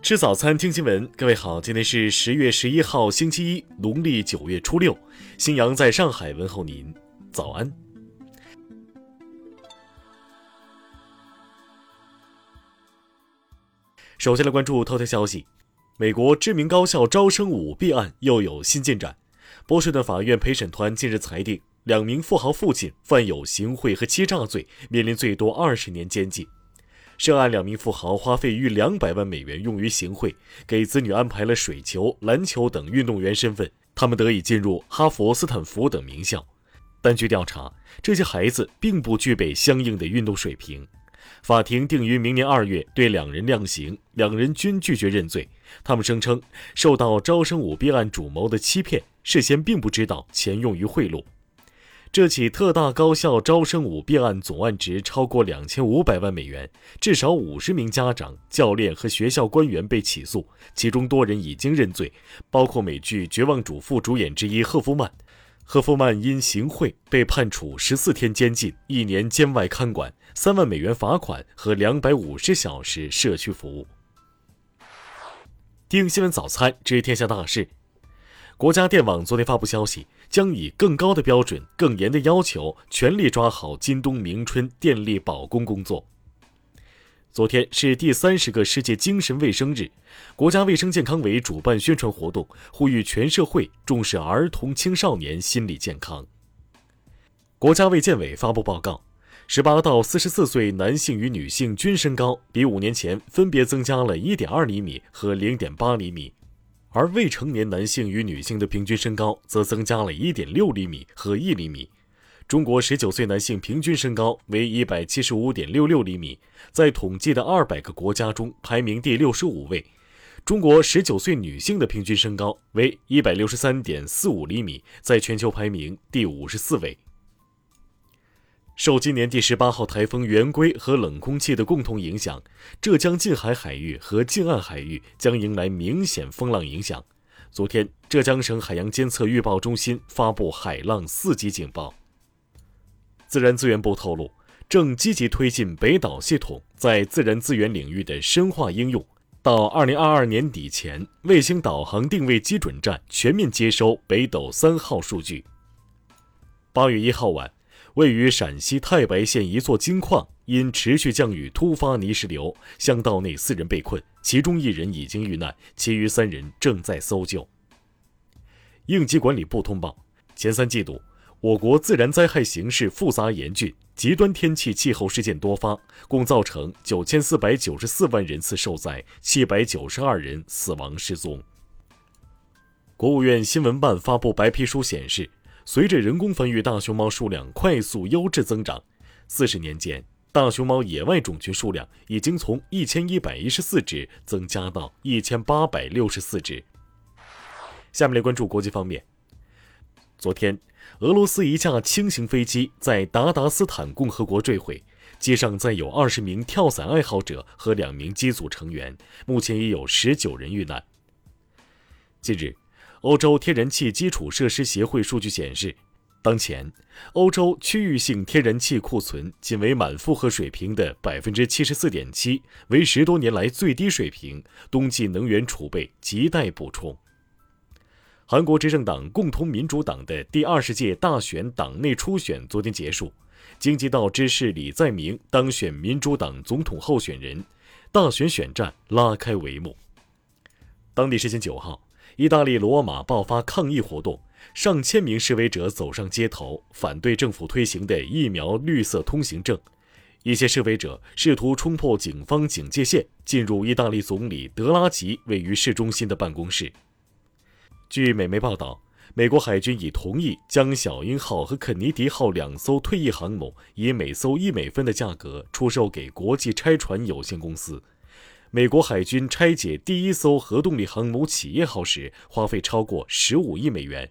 吃早餐，听新闻。各位好，今天是十月十一号，星期一，农历九月初六。新阳在上海问候您，早安。首先来关注头条消息：美国知名高校招生舞弊案又有新进展。波士顿法院陪审团近日裁定，两名富豪父亲犯有行贿和欺诈罪，面临最多二十年监禁。涉案两名富豪花费逾两百万美元用于行贿，给子女安排了水球、篮球等运动员身份，他们得以进入哈佛、斯坦福等名校。但据调查，这些孩子并不具备相应的运动水平。法庭定于明年二月对两人量刑，两人均拒绝认罪。他们声称受到招生舞弊案主谋的欺骗，事先并不知道钱用于贿赂。这起特大高校招生舞弊案总案值超过两千五百万美元，至少五十名家长、教练和学校官员被起诉，其中多人已经认罪，包括美剧《绝望主妇》主演之一赫夫曼。赫夫曼因行贿被判处十四天监禁、一年监外看管、三万美元罚款和两百五十小时社区服务。听新闻早餐知天下大事。国家电网昨天发布消息，将以更高的标准、更严的要求，全力抓好今冬明春电力保供工作。昨天是第三十个世界精神卫生日，国家卫生健康委主办宣传活动，呼吁全社会重视儿童青少年心理健康。国家卫健委发布报告，十八到四十四岁男性与女性均身高比五年前分别增加了一点二厘米和零点八厘米。而未成年男性与女性的平均身高则增加了一点六厘米和一厘米。中国十九岁男性平均身高为一百七十五点六六厘米，在统计的二百个国家中排名第六十五位。中国十九岁女性的平均身高为一百六十三点四五厘米，在全球排名第五十四位。受今年第十八号台风圆规和冷空气的共同影响，浙江近海海域和近岸海域将迎来明显风浪影响。昨天，浙江省海洋监测预报中心发布海浪四级警报。自然资源部透露，正积极推进北斗系统在自然资源领域的深化应用，到二零二二年底前，卫星导航定位基准站全面接收北斗三号数据。八月一号晚。位于陕西太白县一座金矿，因持续降雨突发泥石流，巷道内四人被困，其中一人已经遇难，其余三人正在搜救。应急管理部通报：前三季度，我国自然灾害形势复杂严峻，极端天气气候事件多发，共造成九千四百九十四万人次受灾，七百九十二人死亡失踪。国务院新闻办发布白皮书显示。随着人工繁育大熊猫数量快速优质增长，四十年间，大熊猫野外种群数量已经从一千一百一十四只增加到一千八百六十四只。下面来关注国际方面。昨天，俄罗斯一架轻型飞机在达达斯坦共和国坠毁，机上载有二十名跳伞爱好者和两名机组成员，目前已有十九人遇难。近日。欧洲天然气基础设施协会数据显示，当前欧洲区域性天然气库存仅为满负荷水平的百分之七十四点七，为十多年来最低水平。冬季能源储备亟待补充。韩国执政党共同民主党的第二十届大选党内初选昨天结束，京畿道知事李在明当选民主党总统候选人，大选选战拉开帷幕。当地时间九号。意大利罗马爆发抗议活动，上千名示威者走上街头，反对政府推行的疫苗绿色通行证。一些示威者试图冲破警方警戒线，进入意大利总理德拉吉位于市中心的办公室。据美媒报道，美国海军已同意将“小鹰号”和“肯尼迪号”两艘退役航母以每艘一美分的价格出售给国际拆船有限公司。美国海军拆解第一艘核动力航母“企业号”时，花费超过十五亿美元。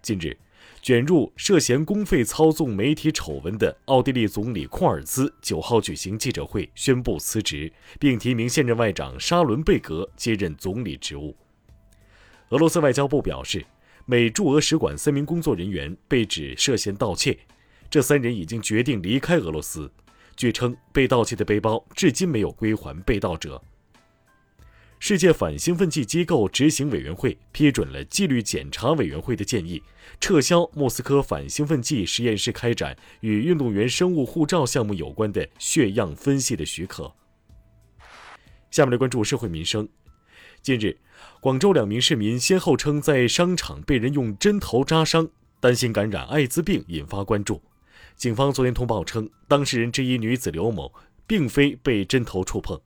近日，卷入涉嫌公费操纵媒体丑闻的奥地利总理库尔兹九号举行记者会，宣布辞职，并提名现任外长沙伦贝格接任总理职务。俄罗斯外交部表示，美驻俄使馆三名工作人员被指涉嫌盗窃，这三人已经决定离开俄罗斯。据称，被盗窃的背包至今没有归还被盗者。世界反兴奋剂机构执行委员会批准了纪律检查委员会的建议，撤销莫斯科反兴奋剂实验室开展与运动员生物护照项目有关的血样分析的许可。下面来关注社会民生。近日，广州两名市民先后称在商场被人用针头扎伤，担心感染艾滋病，引发关注。警方昨天通报称，当事人之一女子刘某并非被针头触碰，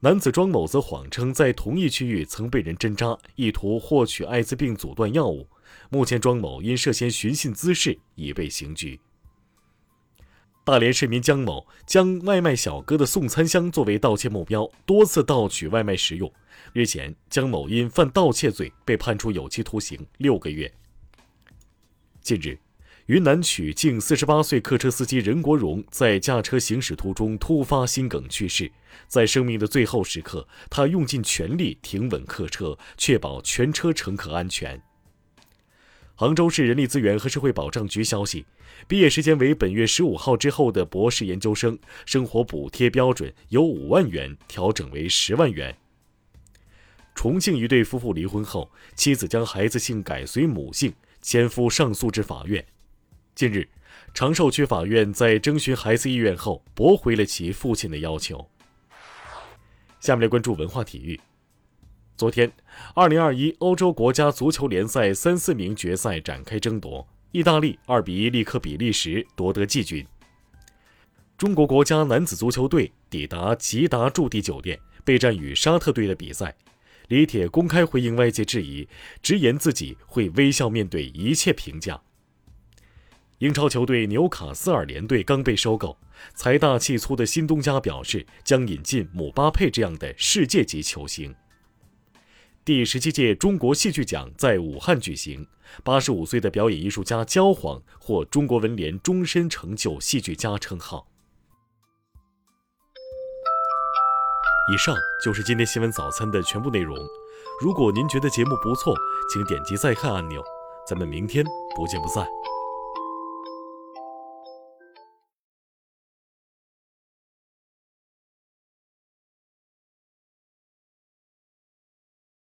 男子庄某则谎称在同一区域曾被人针扎，意图获取艾滋病阻断药物。目前，庄某因涉嫌寻衅滋事已被刑拘。大连市民江某将外卖小哥的送餐箱作为盗窃目标，多次盗取外卖食用。日前，江某因犯盗窃罪被判处有期徒刑六个月。近日，云南曲靖四十八岁客车司机任国荣在驾车行驶途中突发心梗去世。在生命的最后时刻，他用尽全力停稳客车，确保全车乘客安全。杭州市人力资源和社会保障局消息，毕业时间为本月十五号之后的博士研究生，生活补贴标准由五万元调整为十万元。重庆一对夫妇离婚后，妻子将孩子姓改随母姓，前夫上诉至法院。近日，长寿区法院在征询孩子意愿后，驳回了其父亲的要求。下面来关注文化体育。昨天，2021欧洲国家足球联赛三四名决赛展开争夺，意大利2比1力克比利时夺得季军。中国国家男子足球队抵达吉达驻地酒店备战与沙特队的比赛，李铁公开回应外界质疑，直言自己会微笑面对一切评价。英超球队纽卡斯尔联队刚被收购，财大气粗的新东家表示将引进姆巴佩这样的世界级球星。第十七届中国戏剧奖在武汉举行，八十五岁的表演艺术家焦晃获中国文联终身成就戏剧家称号。以上就是今天新闻早餐的全部内容。如果您觉得节目不错，请点击再看按钮。咱们明天不见不散。